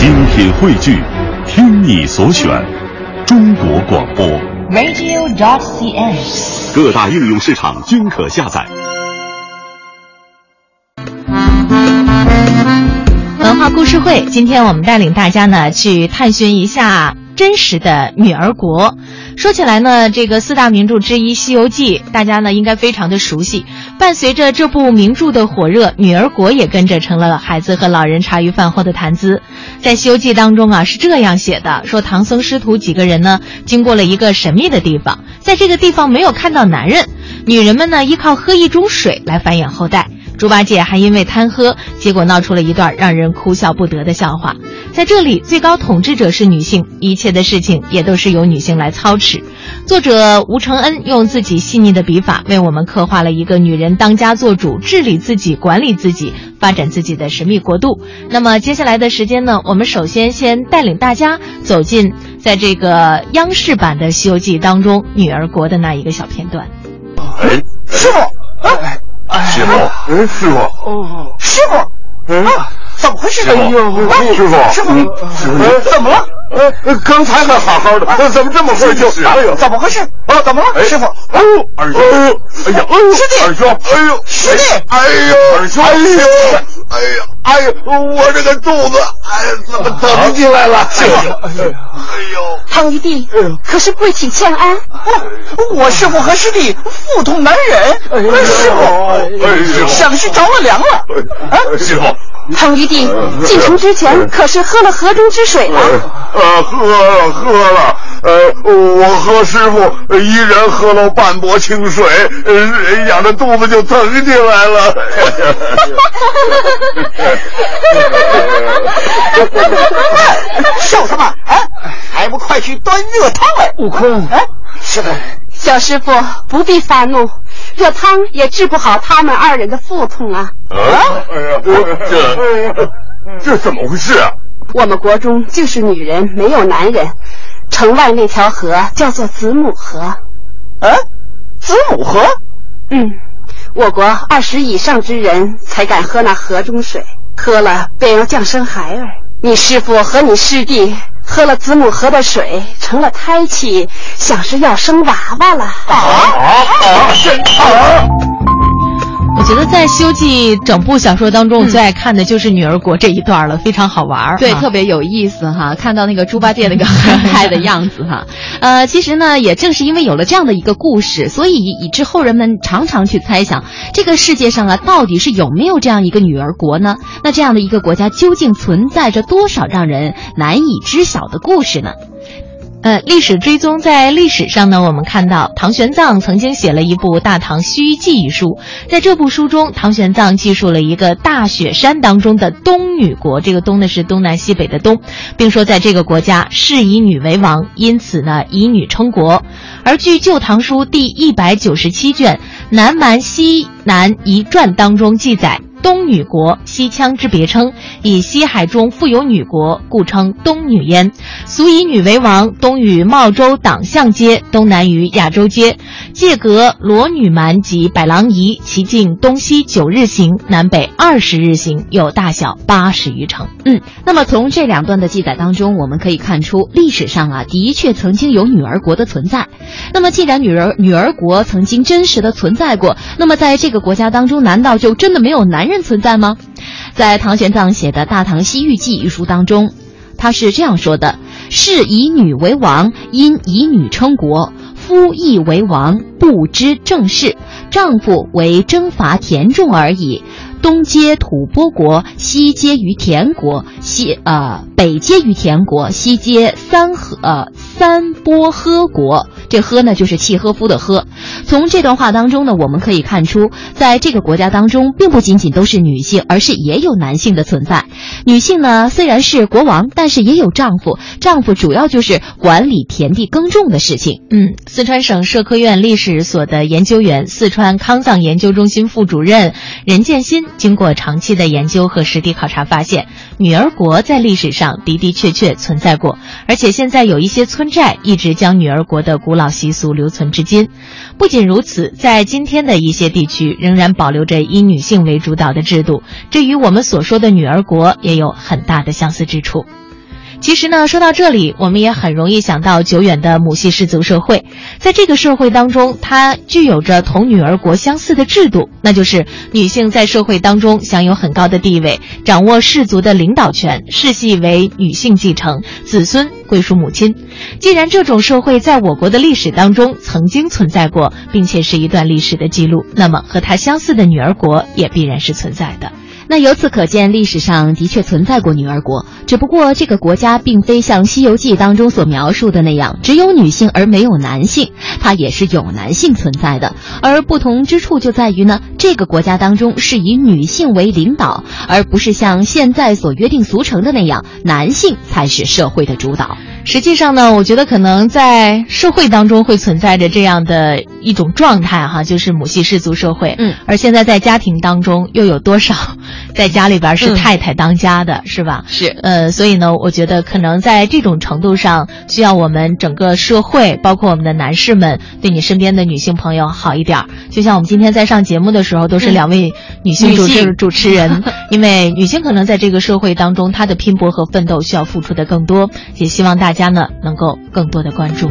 精品汇聚，听你所选，中国广播。radio.cn。各大应用市场均可下载。文化故事会，今天我们带领大家呢去探寻一下真实的女儿国。说起来呢，这个四大名著之一《西游记》，大家呢应该非常的熟悉。伴随着这部名著的火热，女儿国也跟着成了孩子和老人茶余饭后的谈资。在《西游记》当中啊，是这样写的：说唐僧师徒几个人呢，经过了一个神秘的地方，在这个地方没有看到男人，女人们呢依靠喝一种水来繁衍后代。猪八戒还因为贪喝，结果闹出了一段让人哭笑不得的笑话。在这里，最高统治者是女性，一切的事情也都是由女性来操持。作者吴承恩用自己细腻的笔法，为我们刻画了一个女人当家做主、治理自己、管理自己、发展自己的神秘国度。那么接下来的时间呢，我们首先先带领大家走进在这个央视版的《西游记》当中女儿国的那一个小片段。哎，师傅，哎师傅，哎，师傅，哦，师傅，怎么回事？哎呦啊师傅师傅，师傅哎怎么了？呃，刚才还好好的，怎么这么快就？哎呦，怎么回事？啊，怎么了？哎师傅，哎呦，二兄，哎呦，哎呀，师弟二兄，哎呦，师弟哎呦，二兄，哎呦，哎呀，哎呦，我这个肚子，哎，怎么疼起来了？哎呦，哎呦，唐玉帝，可是跪请欠安。不，我师傅和师弟腹痛难忍，师傅，哎呦，想是着了凉了。啊，师傅，唐玉帝进城之前可是喝了河中之水了。呃，喝了喝了，呃，我和师傅一人喝了半钵清水，呃，养着肚子就疼起来了。笑什么？哎，还不快去端热汤来！悟空，哎，师傅，小师傅不必发怒，热汤也治不好他们二人的腹痛啊。啊，哎呀，这这怎么回事啊？我们国中就是女人，没有男人。城外那条河叫做子母河。啊，子母河，嗯，我国二十以上之人才敢喝那河中水，喝了便要降生孩儿。你师傅和你师弟喝了子母河的水，成了胎气，想是要生娃娃了。啊啊！生啊！我觉得在《西游记》整部小说当中，我最爱看的就是女儿国这一段了，非常好玩儿。对，啊特别有意思哈，看到那个猪八戒那个 憨态的样子哈，呃，其实呢，也正是因为有了这样的一个故事，所以以致后人们常常去猜想，这个世界上啊，到底是有没有这样一个女儿国呢？那这样的一个国家究竟存在着多少让人难以知晓的故事呢？呃，历史追踪在历史上呢，我们看到唐玄奘曾经写了一部《大唐西域记》一书，在这部书中，唐玄奘记述了一个大雪山当中的东女国，这个东呢是东南西北的东，并说在这个国家是以女为王，因此呢以女称国。而据《旧唐书》第一百九十七卷《南蛮西南夷传》当中记载。东女国，西羌之别称，以西海中富有女国，故称东女焉。俗以女为王，东与茂州党项接，东南与亚洲接，界隔罗女蛮及百郎夷，其境东西九日行，南北二十日行，有大小八十余城。嗯，那么从这两段的记载当中，我们可以看出，历史上啊，的确曾经有女儿国的存在。那么，既然女儿女儿国曾经真实的存在过，那么在这个国家当中，难道就真的没有男人存在吗？在唐玄奘写的《大唐西域记》一书当中，他是这样说的：“是以女为王，因以女称国。夫亦为王，不知政事，丈夫为征伐田众而已。”东接吐蕃国，西接于田国，西呃北接于田国，西接三河呃三波呵国。这呵呢就是契诃夫的呵。从这段话当中呢，我们可以看出，在这个国家当中，并不仅仅都是女性，而是也有男性的存在。女性呢虽然是国王，但是也有丈夫，丈夫主要就是管理田地耕种的事情。嗯，四川省社科院历史所的研究员、四川康藏研究中心副主任任建新，经过长期的研究和实地考察，发现女儿国在历史上的的确确存在过，而且现在有一些村寨一直将女儿国的古老习俗留存至今。不仅如此，在今天的一些地区仍然保留着以女性为主导的制度，这与我们所说的女儿国也有很大的相似之处。其实呢，说到这里，我们也很容易想到久远的母系氏族社会。在这个社会当中，它具有着同女儿国相似的制度，那就是女性在社会当中享有很高的地位，掌握氏族的领导权，世系为女性继承，子孙归属母亲。既然这种社会在我国的历史当中曾经存在过，并且是一段历史的记录，那么和它相似的女儿国也必然是存在的。那由此可见，历史上的确存在过女儿国，只不过这个国家并非像《西游记》当中所描述的那样，只有女性而没有男性，它也是有男性存在的。而不同之处就在于呢，这个国家当中是以女性为领导，而不是像现在所约定俗成的那样，男性才是社会的主导。实际上呢，我觉得可能在社会当中会存在着这样的一种状态哈，就是母系氏族社会。嗯，而现在在家庭当中又有多少在家里边是太太当家的，是吧？是。呃，所以呢，我觉得可能在这种程度上，需要我们整个社会，包括我们的男士们，对你身边的女性朋友好一点。就像我们今天在上节目的时候，都是两位女性主持主持人，因为女性可能在这个社会当中，她的拼搏和奋斗需要付出的更多，也希望大家呢能够更多的关注。